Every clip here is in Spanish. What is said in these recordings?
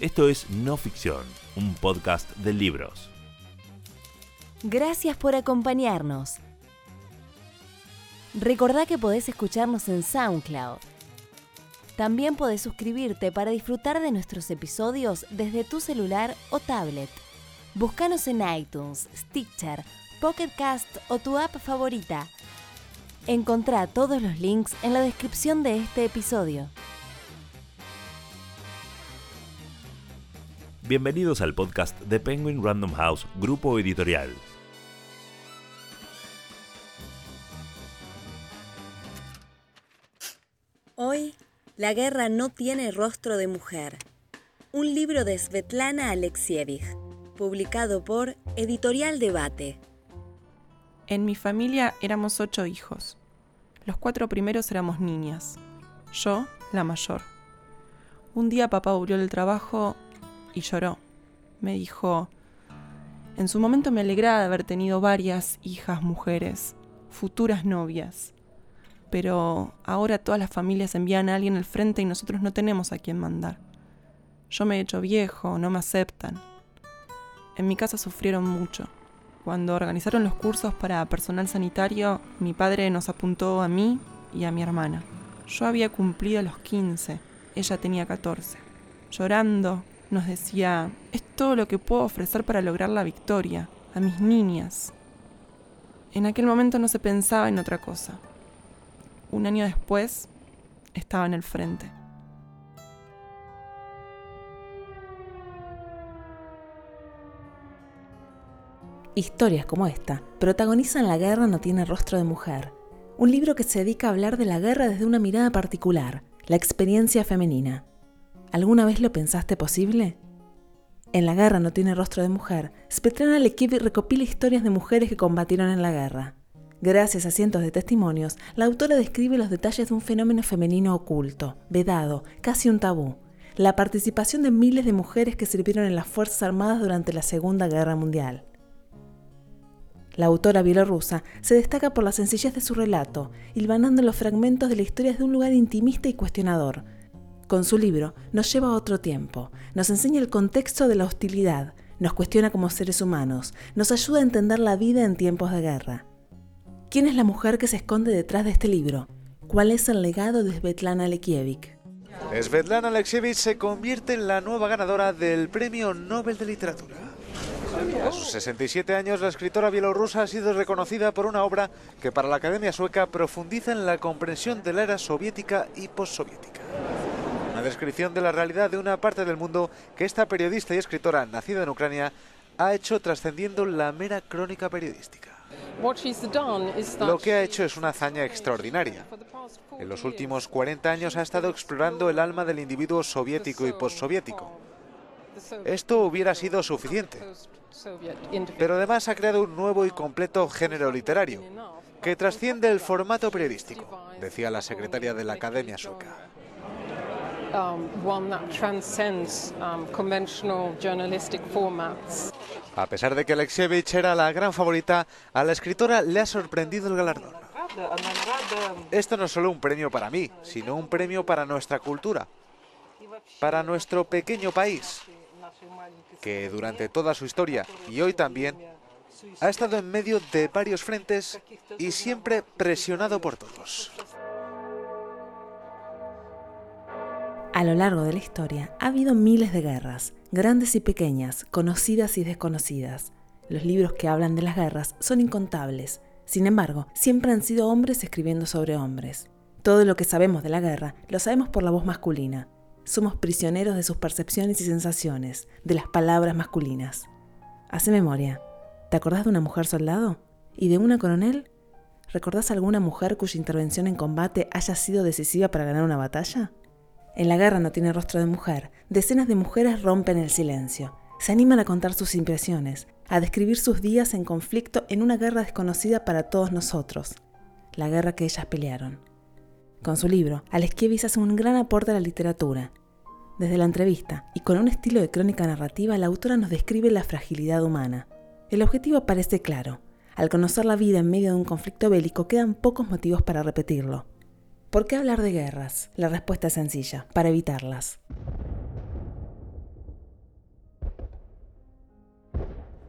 Esto es No Ficción, un podcast de libros. Gracias por acompañarnos. Recordá que podés escucharnos en SoundCloud. También podés suscribirte para disfrutar de nuestros episodios desde tu celular o tablet. Búscanos en iTunes, Stitcher, Pocket Cast o tu app favorita. Encontrá todos los links en la descripción de este episodio. Bienvenidos al podcast de Penguin Random House, grupo editorial. Hoy, La guerra no tiene rostro de mujer. Un libro de Svetlana Alexievich, publicado por Editorial Debate. En mi familia éramos ocho hijos. Los cuatro primeros éramos niñas. Yo, la mayor. Un día papá volvió del trabajo y lloró. Me dijo, en su momento me alegraba de haber tenido varias hijas mujeres, futuras novias. Pero ahora todas las familias envían a alguien al frente y nosotros no tenemos a quien mandar. Yo me he hecho viejo, no me aceptan. En mi casa sufrieron mucho. Cuando organizaron los cursos para personal sanitario, mi padre nos apuntó a mí y a mi hermana. Yo había cumplido los 15, ella tenía 14. Llorando, nos decía, es todo lo que puedo ofrecer para lograr la victoria, a mis niñas. En aquel momento no se pensaba en otra cosa. Un año después, estaba en el frente. Historias como esta protagonizan La guerra no tiene rostro de mujer, un libro que se dedica a hablar de la guerra desde una mirada particular, la experiencia femenina. ¿Alguna vez lo pensaste posible? En La guerra no tiene rostro de mujer, Svetlana Lekiv recopila historias de mujeres que combatieron en la guerra. Gracias a cientos de testimonios, la autora describe los detalles de un fenómeno femenino oculto, vedado, casi un tabú, la participación de miles de mujeres que sirvieron en las Fuerzas Armadas durante la Segunda Guerra Mundial. La autora bielorrusa se destaca por la sencillez de su relato, hilvanando los fragmentos de la historia de un lugar intimista y cuestionador. Con su libro nos lleva a otro tiempo, nos enseña el contexto de la hostilidad, nos cuestiona como seres humanos, nos ayuda a entender la vida en tiempos de guerra. ¿Quién es la mujer que se esconde detrás de este libro? ¿Cuál es el legado de Svetlana Alexievich? Svetlana Alexievich se convierte en la nueva ganadora del Premio Nobel de Literatura. A sus 67 años, la escritora bielorrusa ha sido reconocida por una obra que para la Academia Sueca profundiza en la comprensión de la era soviética y postsoviética. Descripción de la realidad de una parte del mundo que esta periodista y escritora nacida en Ucrania ha hecho trascendiendo la mera crónica periodística. Lo que ha hecho es una hazaña extraordinaria. En los últimos 40 años ha estado explorando el alma del individuo soviético y postsoviético. Esto hubiera sido suficiente. Pero además ha creado un nuevo y completo género literario, que trasciende el formato periodístico, decía la secretaria de la Academia Sueca. A pesar de que Alexievich era la gran favorita, a la escritora le ha sorprendido el galardón. Esto no es solo un premio para mí, sino un premio para nuestra cultura, para nuestro pequeño país, que durante toda su historia y hoy también ha estado en medio de varios frentes y siempre presionado por todos. A lo largo de la historia ha habido miles de guerras, grandes y pequeñas, conocidas y desconocidas. Los libros que hablan de las guerras son incontables. Sin embargo, siempre han sido hombres escribiendo sobre hombres. Todo lo que sabemos de la guerra lo sabemos por la voz masculina. Somos prisioneros de sus percepciones y sensaciones, de las palabras masculinas. Hace memoria. ¿Te acordás de una mujer soldado? ¿Y de una coronel? ¿Recordás alguna mujer cuya intervención en combate haya sido decisiva para ganar una batalla? En la guerra no tiene rostro de mujer, decenas de mujeres rompen el silencio. Se animan a contar sus impresiones, a describir sus días en conflicto en una guerra desconocida para todos nosotros, la guerra que ellas pelearon. Con su libro, Aleskiewicz hace un gran aporte a la literatura. Desde la entrevista y con un estilo de crónica narrativa, la autora nos describe la fragilidad humana. El objetivo parece claro. Al conocer la vida en medio de un conflicto bélico, quedan pocos motivos para repetirlo. ¿Por qué hablar de guerras? La respuesta es sencilla, para evitarlas.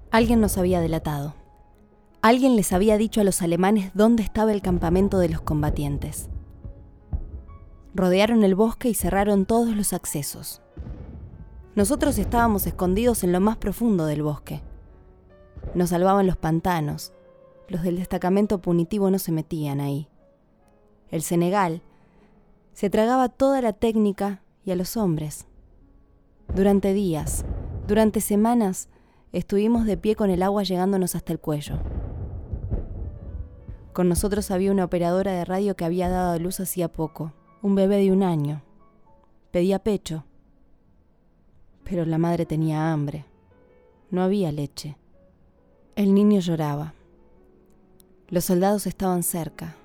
Alguien nos había delatado. Alguien les había dicho a los alemanes dónde estaba el campamento de los combatientes. Rodearon el bosque y cerraron todos los accesos. Nosotros estábamos escondidos en lo más profundo del bosque. Nos salvaban los pantanos. Los del destacamento punitivo no se metían ahí. El Senegal se tragaba toda la técnica y a los hombres. Durante días, durante semanas, estuvimos de pie con el agua llegándonos hasta el cuello. Con nosotros había una operadora de radio que había dado a luz hacía poco, un bebé de un año. Pedía pecho. Pero la madre tenía hambre. No había leche. El niño lloraba. Los soldados estaban cerca.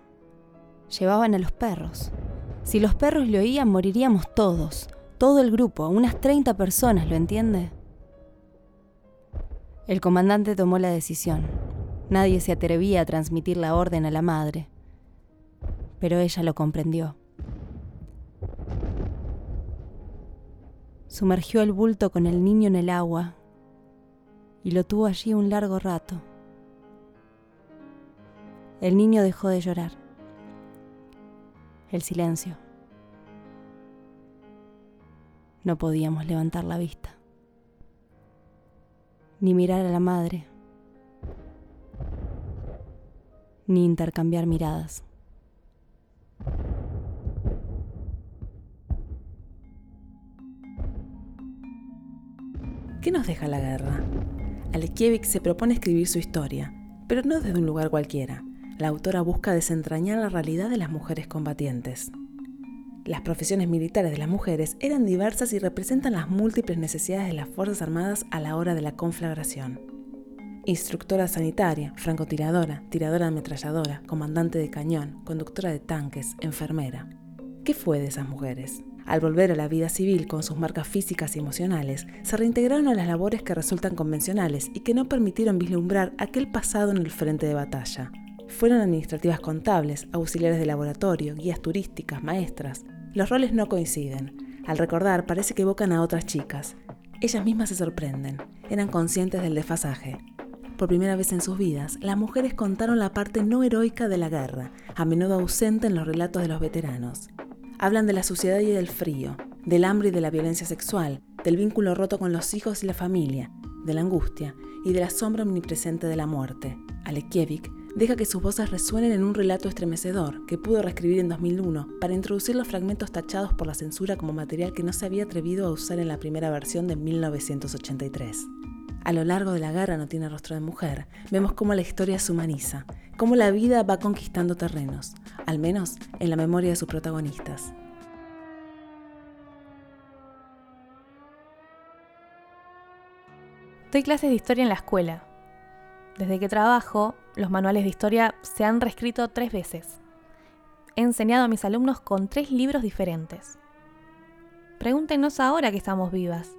Llevaban a los perros. Si los perros le oían, moriríamos todos. Todo el grupo, unas 30 personas, ¿lo entiende? El comandante tomó la decisión. Nadie se atrevía a transmitir la orden a la madre, pero ella lo comprendió. Sumergió el bulto con el niño en el agua y lo tuvo allí un largo rato. El niño dejó de llorar. El silencio. No podíamos levantar la vista, ni mirar a la madre ni intercambiar miradas. ¿Qué nos deja la guerra? Alekiewicz se propone escribir su historia, pero no desde un lugar cualquiera. La autora busca desentrañar la realidad de las mujeres combatientes. Las profesiones militares de las mujeres eran diversas y representan las múltiples necesidades de las Fuerzas Armadas a la hora de la conflagración instructora sanitaria, francotiradora, tiradora ametralladora, comandante de cañón, conductora de tanques, enfermera. ¿Qué fue de esas mujeres? Al volver a la vida civil con sus marcas físicas y emocionales, se reintegraron a las labores que resultan convencionales y que no permitieron vislumbrar aquel pasado en el frente de batalla. Fueron administrativas contables, auxiliares de laboratorio, guías turísticas, maestras. Los roles no coinciden. Al recordar parece que evocan a otras chicas. Ellas mismas se sorprenden. Eran conscientes del desfasaje. Por primera vez en sus vidas, las mujeres contaron la parte no heroica de la guerra, a menudo ausente en los relatos de los veteranos. Hablan de la suciedad y del frío, del hambre y de la violencia sexual, del vínculo roto con los hijos y la familia, de la angustia y de la sombra omnipresente de la muerte. Alekiewicz deja que sus voces resuenen en un relato estremecedor que pudo reescribir en 2001 para introducir los fragmentos tachados por la censura como material que no se había atrevido a usar en la primera versión de 1983. A lo largo de la guerra no tiene rostro de mujer, vemos cómo la historia se humaniza, cómo la vida va conquistando terrenos, al menos en la memoria de sus protagonistas. Doy clases de historia en la escuela. Desde que trabajo, los manuales de historia se han reescrito tres veces. He enseñado a mis alumnos con tres libros diferentes. Pregúntenos ahora que estamos vivas.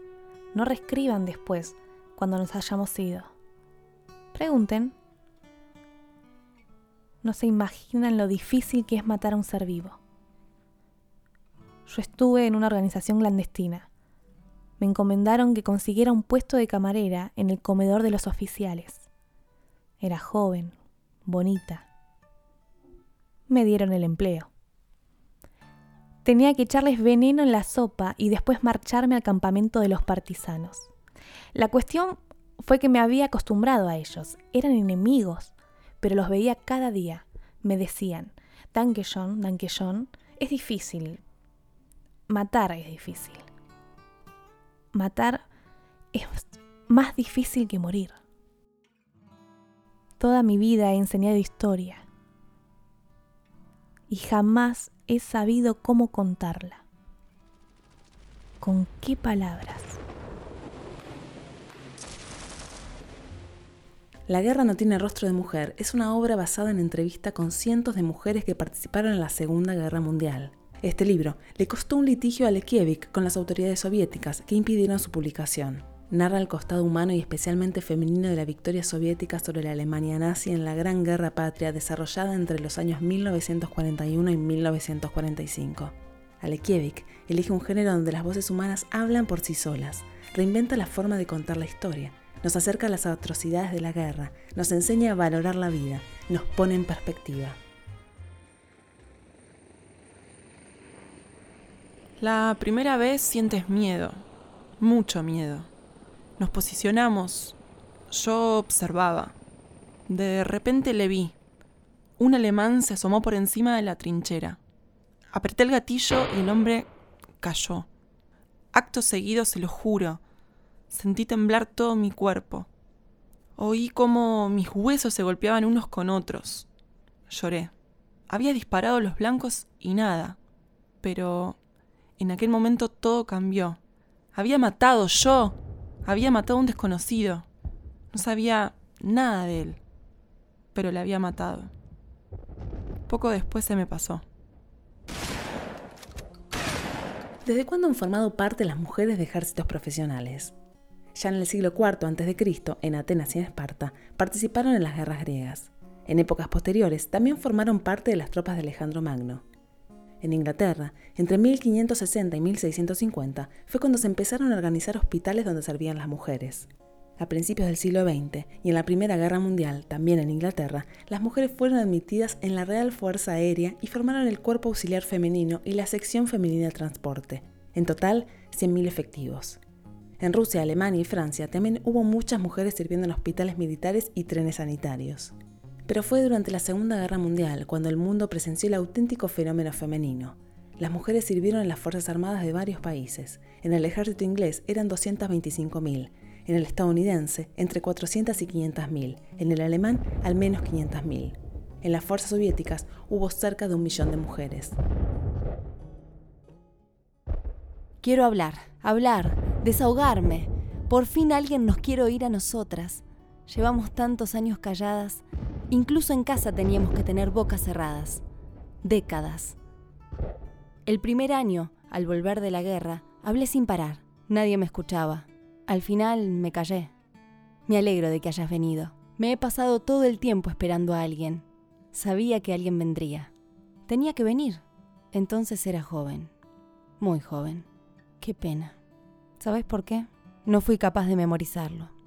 No reescriban después, cuando nos hayamos ido. Pregunten. No se imaginan lo difícil que es matar a un ser vivo. Yo estuve en una organización clandestina. Me encomendaron que consiguiera un puesto de camarera en el comedor de los oficiales. Era joven, bonita. Me dieron el empleo. Tenía que echarles veneno en la sopa y después marcharme al campamento de los partisanos. La cuestión fue que me había acostumbrado a ellos. Eran enemigos, pero los veía cada día. Me decían, Danke John, Danke John, es difícil. Matar es difícil. Matar es más difícil que morir. Toda mi vida he enseñado historia y jamás he sabido cómo contarla. ¿Con qué palabras? La guerra no tiene rostro de mujer es una obra basada en entrevista con cientos de mujeres que participaron en la Segunda Guerra Mundial. Este libro le costó un litigio a Lekievich con las autoridades soviéticas que impidieron su publicación. Narra el costado humano y especialmente femenino de la victoria soviética sobre la Alemania nazi en la Gran Guerra Patria desarrollada entre los años 1941 y 1945. Alekievich elige un género donde las voces humanas hablan por sí solas, reinventa la forma de contar la historia, nos acerca a las atrocidades de la guerra, nos enseña a valorar la vida, nos pone en perspectiva. La primera vez sientes miedo, mucho miedo. Nos posicionamos. Yo observaba. De repente le vi. Un alemán se asomó por encima de la trinchera. Apreté el gatillo y el hombre cayó. Acto seguido, se lo juro, sentí temblar todo mi cuerpo. Oí cómo mis huesos se golpeaban unos con otros. Lloré. Había disparado los blancos y nada. Pero en aquel momento todo cambió. Había matado yo. Había matado a un desconocido. No sabía nada de él. Pero le había matado. Poco después se me pasó. ¿Desde cuándo han formado parte las mujeres de ejércitos profesionales? Ya en el siglo IV a.C., en Atenas y en Esparta, participaron en las guerras griegas. En épocas posteriores también formaron parte de las tropas de Alejandro Magno. En Inglaterra, entre 1560 y 1650, fue cuando se empezaron a organizar hospitales donde servían las mujeres. A principios del siglo XX y en la Primera Guerra Mundial, también en Inglaterra, las mujeres fueron admitidas en la Real Fuerza Aérea y formaron el Cuerpo Auxiliar Femenino y la Sección Femenina de Transporte. En total, 100.000 efectivos. En Rusia, Alemania y Francia también hubo muchas mujeres sirviendo en hospitales militares y trenes sanitarios. Pero fue durante la Segunda Guerra Mundial cuando el mundo presenció el auténtico fenómeno femenino. Las mujeres sirvieron en las Fuerzas Armadas de varios países. En el ejército inglés eran 225.000, en el estadounidense entre 400 y 500.000, en el alemán al menos 500.000. En las fuerzas soviéticas hubo cerca de un millón de mujeres. Quiero hablar, hablar, desahogarme. Por fin alguien nos quiere oír a nosotras. Llevamos tantos años calladas. Incluso en casa teníamos que tener bocas cerradas. Décadas. El primer año, al volver de la guerra, hablé sin parar. Nadie me escuchaba. Al final me callé. Me alegro de que hayas venido. Me he pasado todo el tiempo esperando a alguien. Sabía que alguien vendría. Tenía que venir. Entonces era joven. Muy joven. Qué pena. ¿Sabes por qué? No fui capaz de memorizarlo.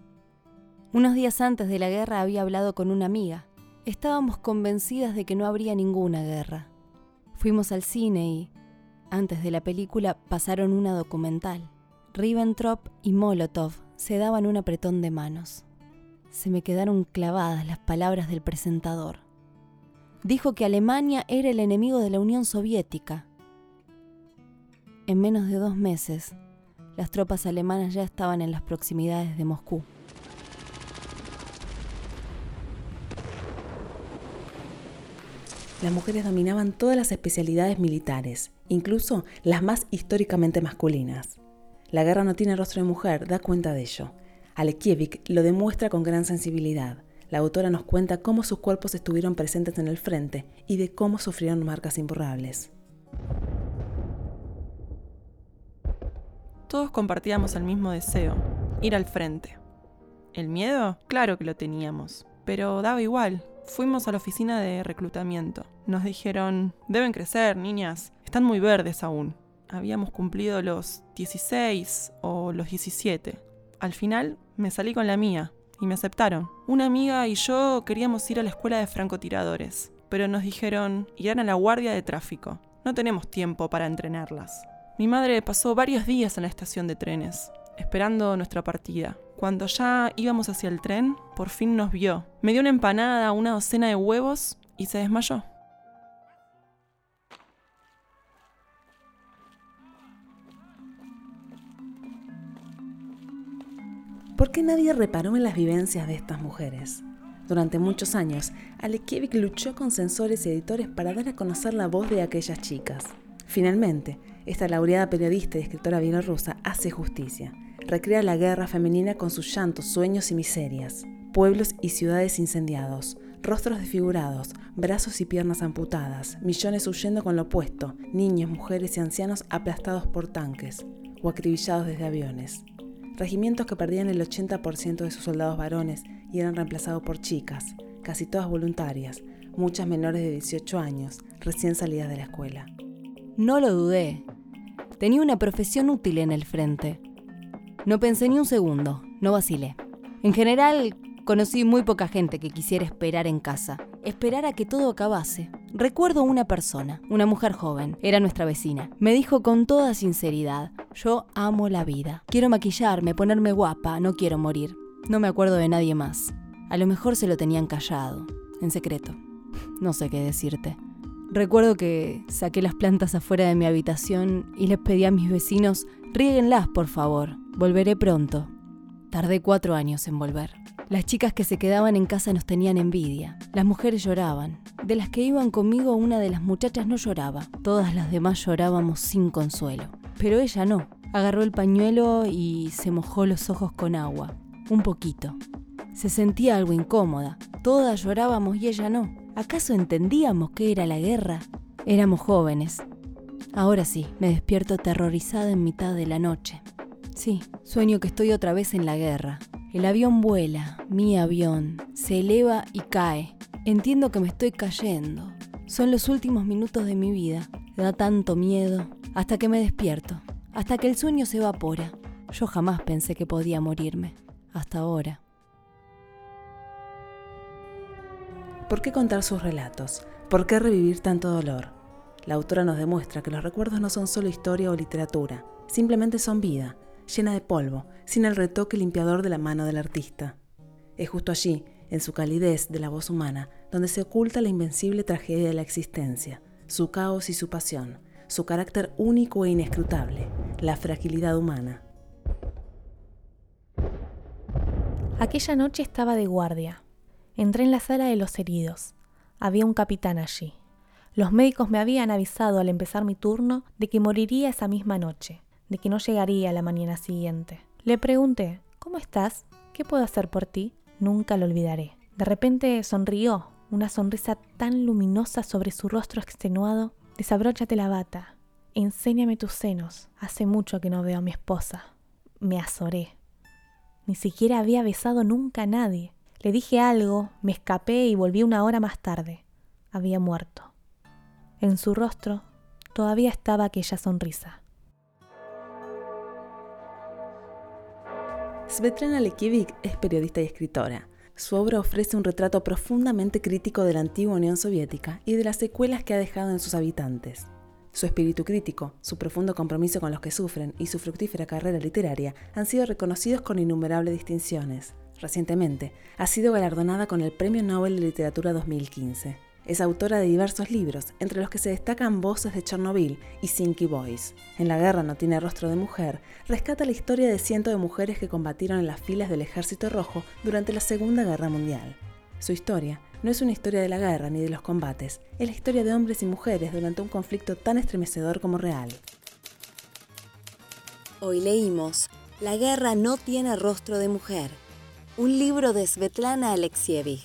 Unos días antes de la guerra había hablado con una amiga. Estábamos convencidas de que no habría ninguna guerra. Fuimos al cine y, antes de la película, pasaron una documental. Ribbentrop y Molotov se daban un apretón de manos. Se me quedaron clavadas las palabras del presentador. Dijo que Alemania era el enemigo de la Unión Soviética. En menos de dos meses, las tropas alemanas ya estaban en las proximidades de Moscú. Las mujeres dominaban todas las especialidades militares, incluso las más históricamente masculinas. La guerra no tiene rostro de mujer da cuenta de ello. Alekievich lo demuestra con gran sensibilidad. La autora nos cuenta cómo sus cuerpos estuvieron presentes en el frente y de cómo sufrieron marcas imborrables. Todos compartíamos el mismo deseo, ir al frente. ¿El miedo? Claro que lo teníamos, pero daba igual. Fuimos a la oficina de reclutamiento. Nos dijeron, deben crecer, niñas, están muy verdes aún. Habíamos cumplido los 16 o los 17. Al final me salí con la mía y me aceptaron. Una amiga y yo queríamos ir a la escuela de francotiradores, pero nos dijeron, irán a la guardia de tráfico. No tenemos tiempo para entrenarlas. Mi madre pasó varios días en la estación de trenes, esperando nuestra partida. Cuando ya íbamos hacia el tren, por fin nos vio. Me dio una empanada, una docena de huevos y se desmayó. ¿Por qué nadie reparó en las vivencias de estas mujeres? Durante muchos años, Alekievich luchó con censores y editores para dar a conocer la voz de aquellas chicas. Finalmente, esta laureada periodista y escritora bielorrusa hace justicia. Recrea la guerra femenina con sus llantos, sueños y miserias. Pueblos y ciudades incendiados, rostros desfigurados, brazos y piernas amputadas, millones huyendo con lo opuesto, niños, mujeres y ancianos aplastados por tanques o acribillados desde aviones. Regimientos que perdían el 80% de sus soldados varones y eran reemplazados por chicas, casi todas voluntarias, muchas menores de 18 años, recién salidas de la escuela. No lo dudé. Tenía una profesión útil en el frente. No pensé ni un segundo, no vacilé. En general, conocí muy poca gente que quisiera esperar en casa, esperar a que todo acabase. Recuerdo una persona, una mujer joven, era nuestra vecina. Me dijo con toda sinceridad, yo amo la vida. Quiero maquillarme, ponerme guapa, no quiero morir. No me acuerdo de nadie más. A lo mejor se lo tenían callado, en secreto. No sé qué decirte. Recuerdo que saqué las plantas afuera de mi habitación y les pedí a mis vecinos, riéguenlas, por favor. Volveré pronto. Tardé cuatro años en volver. Las chicas que se quedaban en casa nos tenían envidia. Las mujeres lloraban. De las que iban conmigo, una de las muchachas no lloraba. Todas las demás llorábamos sin consuelo. Pero ella no. Agarró el pañuelo y se mojó los ojos con agua. Un poquito. Se sentía algo incómoda. Todas llorábamos y ella no. ¿Acaso entendíamos qué era la guerra? Éramos jóvenes. Ahora sí, me despierto aterrorizada en mitad de la noche. Sí, sueño que estoy otra vez en la guerra. El avión vuela, mi avión, se eleva y cae. Entiendo que me estoy cayendo. Son los últimos minutos de mi vida. Da tanto miedo. Hasta que me despierto. Hasta que el sueño se evapora. Yo jamás pensé que podía morirme. Hasta ahora. ¿Por qué contar sus relatos? ¿Por qué revivir tanto dolor? La autora nos demuestra que los recuerdos no son solo historia o literatura, simplemente son vida, llena de polvo, sin el retoque limpiador de la mano del artista. Es justo allí, en su calidez de la voz humana, donde se oculta la invencible tragedia de la existencia, su caos y su pasión, su carácter único e inescrutable, la fragilidad humana. Aquella noche estaba de guardia. Entré en la sala de los heridos. Había un capitán allí. Los médicos me habían avisado al empezar mi turno de que moriría esa misma noche, de que no llegaría la mañana siguiente. Le pregunté, ¿cómo estás? ¿Qué puedo hacer por ti? Nunca lo olvidaré. De repente sonrió, una sonrisa tan luminosa sobre su rostro extenuado. Desabróchate la bata. Enséñame tus senos. Hace mucho que no veo a mi esposa. Me azoré. Ni siquiera había besado nunca a nadie. Le dije algo, me escapé y volví una hora más tarde. Había muerto. En su rostro todavía estaba aquella sonrisa. Svetlana Lekievich es periodista y escritora. Su obra ofrece un retrato profundamente crítico de la antigua Unión Soviética y de las secuelas que ha dejado en sus habitantes. Su espíritu crítico, su profundo compromiso con los que sufren y su fructífera carrera literaria han sido reconocidos con innumerables distinciones. Recientemente, ha sido galardonada con el Premio Nobel de Literatura 2015. Es autora de diversos libros, entre los que se destacan Voces de Chernobyl y Sinky Boys. En La guerra no tiene rostro de mujer, rescata la historia de cientos de mujeres que combatieron en las filas del Ejército Rojo durante la Segunda Guerra Mundial. Su historia no es una historia de la guerra ni de los combates, es la historia de hombres y mujeres durante un conflicto tan estremecedor como real. Hoy leímos La guerra no tiene rostro de mujer, un libro de Svetlana Alexievich,